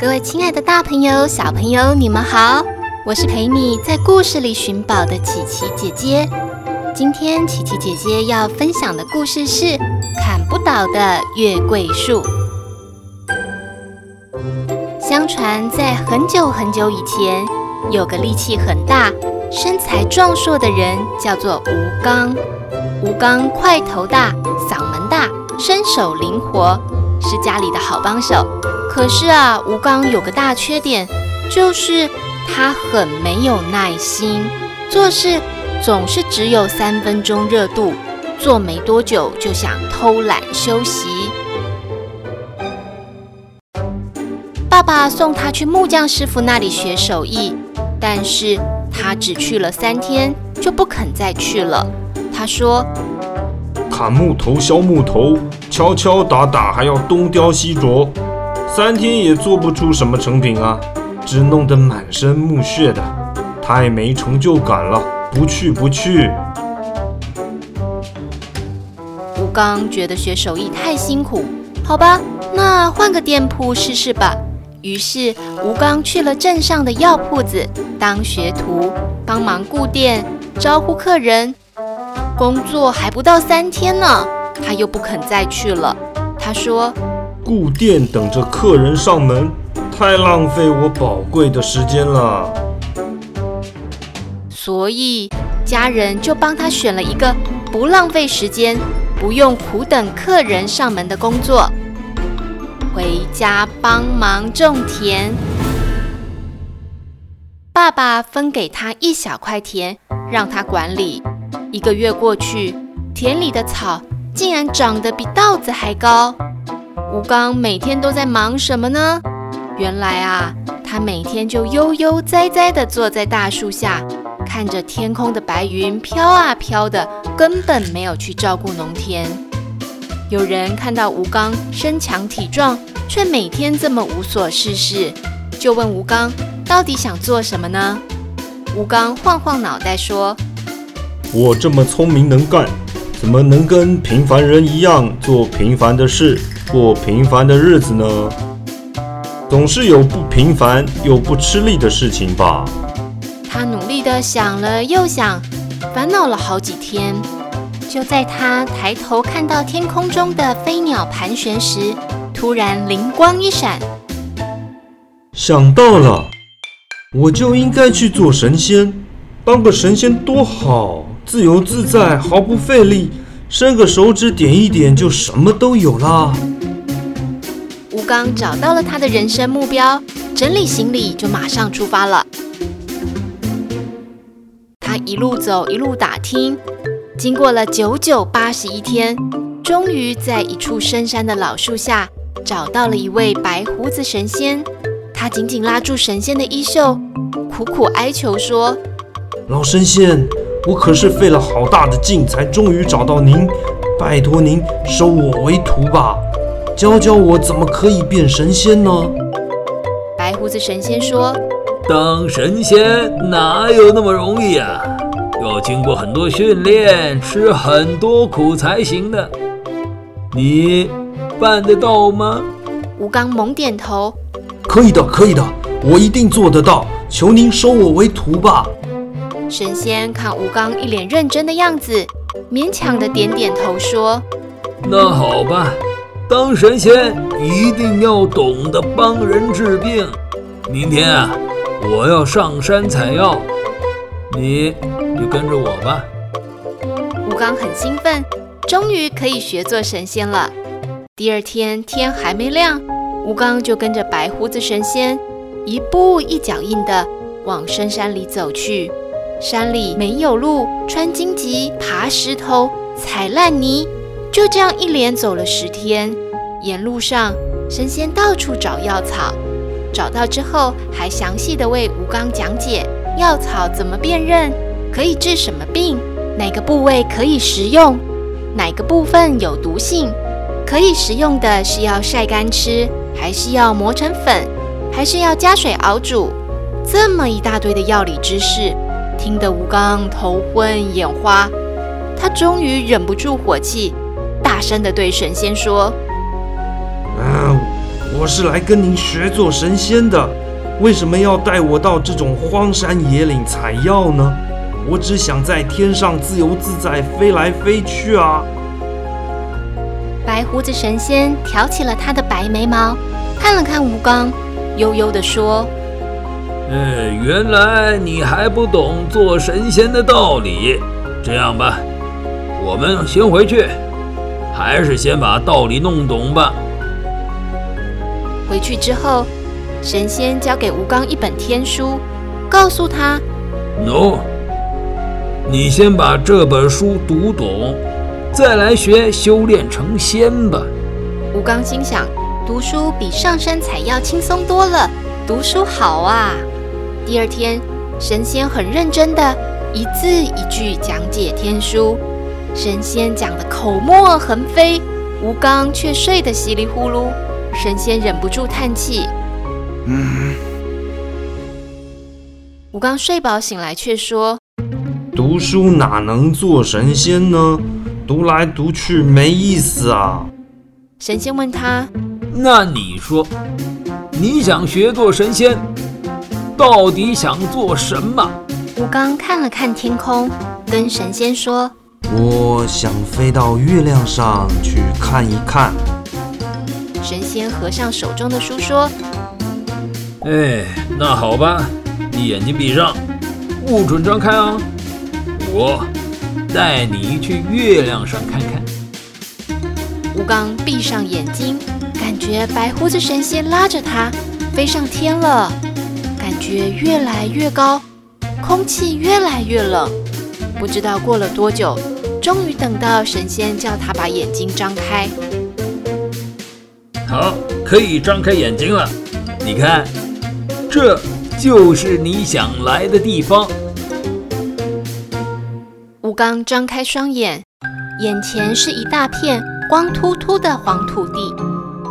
各位亲爱的大朋友、小朋友，你们好！我是陪你在故事里寻宝的琪琪姐姐。今天琪琪姐姐要分享的故事是《砍不倒的月桂树》。相传在很久很久以前，有个力气很大、身材壮硕的人，叫做吴刚。吴刚块头大、嗓门大、身手灵活，是家里的好帮手。可是啊，吴刚有个大缺点，就是他很没有耐心，做事总是只有三分钟热度，做没多久就想偷懒休息。爸爸送他去木匠师傅那里学手艺，但是他只去了三天，就不肯再去了。他说：“砍木头、削木头，敲敲打打，还要东雕西琢。”三天也做不出什么成品啊，只弄得满身木屑的，太没成就感了。不去不去。吴刚觉得学手艺太辛苦，好吧，那换个店铺试试吧。于是吴刚去了镇上的药铺子当学徒，帮忙顾店、招呼客人。工作还不到三天呢，他又不肯再去了。他说。顾店等着客人上门，太浪费我宝贵的时间了。所以家人就帮他选了一个不浪费时间、不用苦等客人上门的工作，回家帮忙种田。爸爸分给他一小块田，让他管理。一个月过去，田里的草竟然长得比稻子还高。吴刚每天都在忙什么呢？原来啊，他每天就悠悠哉哉地坐在大树下，看着天空的白云飘啊飘的，根本没有去照顾农田。有人看到吴刚身强体壮，却每天这么无所事事，就问吴刚到底想做什么呢？吴刚晃晃脑袋说：“我这么聪明能干，怎么能跟平凡人一样做平凡的事？”过平凡的日子呢，总是有不平凡又不吃力的事情吧。他努力地想了又想，烦恼了好几天。就在他抬头看到天空中的飞鸟盘旋时，突然灵光一闪，想到了，我就应该去做神仙，当个神仙多好，自由自在，毫不费力，伸个手指点一点就什么都有了。刚找到了他的人生目标，整理行李就马上出发了。他一路走，一路打听，经过了九九八十一天，终于在一处深山的老树下找到了一位白胡子神仙。他紧紧拉住神仙的衣袖，苦苦哀求说：“老神仙，我可是费了好大的劲才终于找到您，拜托您收我为徒吧。”教教我怎么可以变神仙呢？白胡子神仙说：“当神仙哪有那么容易啊？要经过很多训练，吃很多苦才行的。你办得到吗？”吴刚猛点头：“可以的，可以的，我一定做得到。求您收我为徒吧。”神仙看吴刚一脸认真的样子，勉强的点点头说：“那好吧。”当神仙一定要懂得帮人治病。明天啊，我要上山采药，你就跟着我吧。吴刚很兴奋，终于可以学做神仙了。第二天天还没亮，吴刚就跟着白胡子神仙一步一脚印地往深山里走去。山里没有路，穿荆棘，爬石头，踩烂泥。就这样一连走了十天，沿路上神仙到处找药草，找到之后，还详细的为吴刚讲解药草怎么辨认，可以治什么病，哪个部位可以食用，哪个部分有毒性，可以食用的是要晒干吃，还是要磨成粉，还是要加水熬煮？这么一大堆的药理知识，听得吴刚头昏眼花。他终于忍不住火气，大声的对神仙说：“啊，我是来跟您学做神仙的，为什么要带我到这种荒山野岭采药呢？我只想在天上自由自在飞来飞去啊！”白胡子神仙挑起了他的白眉毛，看了看吴刚，悠悠地说：“嗯，原来你还不懂做神仙的道理。这样吧，我们先回去，还是先把道理弄懂吧。”回去之后，神仙交给吴刚一本天书，告诉他：“No，你先把这本书读懂。”再来学修炼成仙吧。吴刚心想，读书比上山采药轻松多了。读书好啊！第二天，神仙很认真的一字一句讲解天书。神仙讲的口沫横飞，吴刚却睡得稀里呼噜。神仙忍不住叹气：“嗯。”吴刚睡饱醒来，却说：“读书哪能做神仙呢？”读来读去没意思啊！神仙问他：“那你说，你想学做神仙，到底想做什么？”吴刚看了看天空，跟神仙说：“我想飞到月亮上去看一看。”神仙合上手中的书说：“哎，那好吧，你眼睛闭上，不准张开啊！我。”带你去月亮上看看。吴刚闭上眼睛，感觉白胡子神仙拉着他飞上天了，感觉越来越高，空气越来越冷。不知道过了多久，终于等到神仙叫他把眼睛张开。好，可以张开眼睛了。你看，这就是你想来的地方。吴刚张开双眼，眼前是一大片光秃秃的黄土地，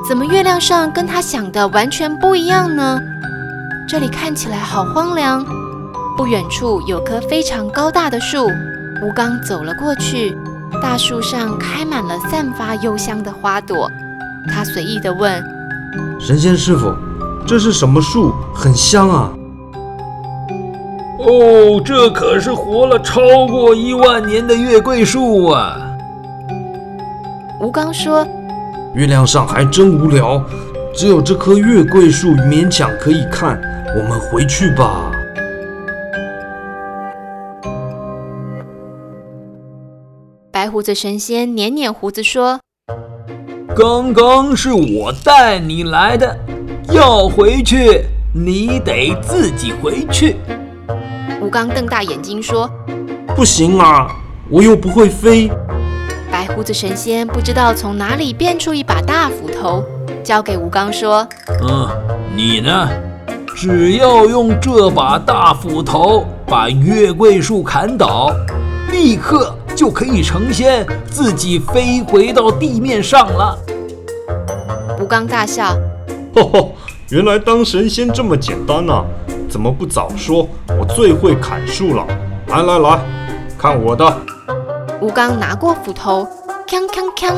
怎么月亮上跟他想的完全不一样呢？这里看起来好荒凉。不远处有棵非常高大的树，吴刚走了过去，大树上开满了散发幽香的花朵。他随意地问：“神仙师傅，这是什么树？很香啊！”哦，这可是活了超过一万年的月桂树啊！吴刚说：“月亮上还真无聊，只有这棵月桂树勉强可以看。我们回去吧。”胡子神仙捻捻胡子说：“刚刚是我带你来的，要回去你得自己回去。”吴刚瞪大眼睛说：“不行啊，我又不会飞。”白胡子神仙不知道从哪里变出一把大斧头，交给吴刚说：“嗯，你呢？只要用这把大斧头把月桂树砍倒，立刻就可以成仙，自己飞回到地面上了。”吴刚大笑：“呵呵，原来当神仙这么简单呐！”怎么不早说？我最会砍树了。来来来，看我的！吴刚拿过斧头，锵锵锵，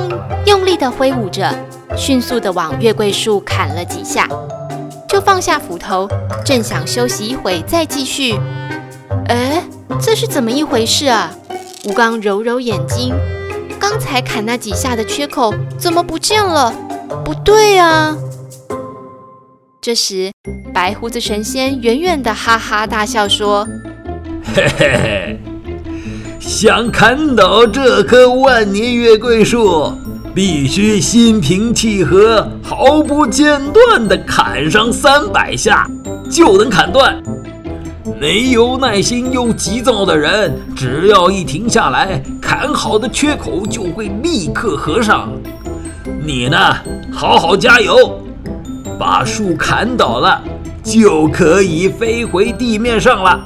用力地挥舞着，迅速地往月桂树砍了几下，就放下斧头，正想休息一会再继续。哎，这是怎么一回事啊？吴刚揉揉眼睛，刚才砍那几下的缺口怎么不见了？不对啊！这时，白胡子神仙远远的哈哈大笑说：“嘿嘿嘿，想砍倒这棵万年月桂树，必须心平气和、毫不间断的砍上三百下，就能砍断。没有耐心又急躁的人，只要一停下来，砍好的缺口就会立刻合上。你呢，好好加油！”把树砍倒了，就可以飞回地面上了。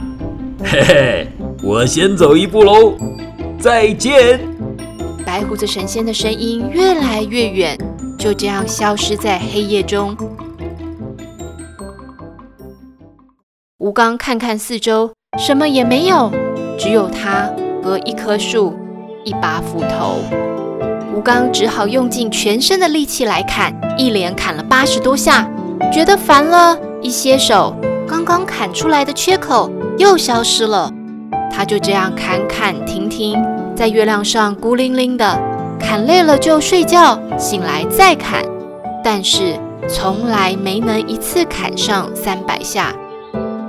嘿嘿，我先走一步喽，再见。白胡子神仙的声音越来越远，就这样消失在黑夜中。吴刚看看四周，什么也没有，只有他和一棵树、一把斧头。吴刚只好用尽全身的力气来砍，一连砍了八十多下，觉得烦了，一歇手，刚刚砍出来的缺口又消失了。他就这样砍砍停停，在月亮上孤零零的，砍累了就睡觉，醒来再砍，但是从来没能一次砍上三百下。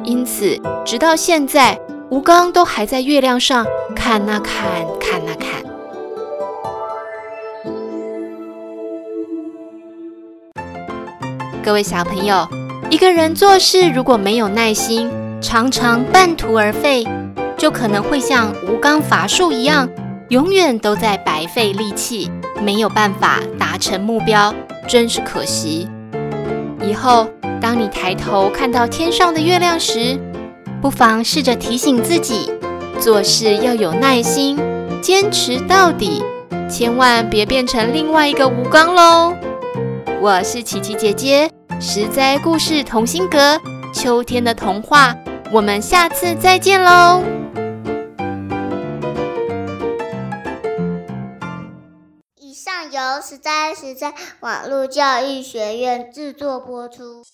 因此，直到现在，吴刚都还在月亮上看啊砍，砍啊看。各位小朋友，一个人做事如果没有耐心，常常半途而废，就可能会像吴刚伐树一样，永远都在白费力气，没有办法达成目标，真是可惜。以后，当你抬头看到天上的月亮时，不妨试着提醒自己，做事要有耐心，坚持到底，千万别变成另外一个吴刚喽。我是琪琪姐姐，实在故事同心阁，秋天的童话，我们下次再见喽。以上由实在实在网络教育学院制作播出。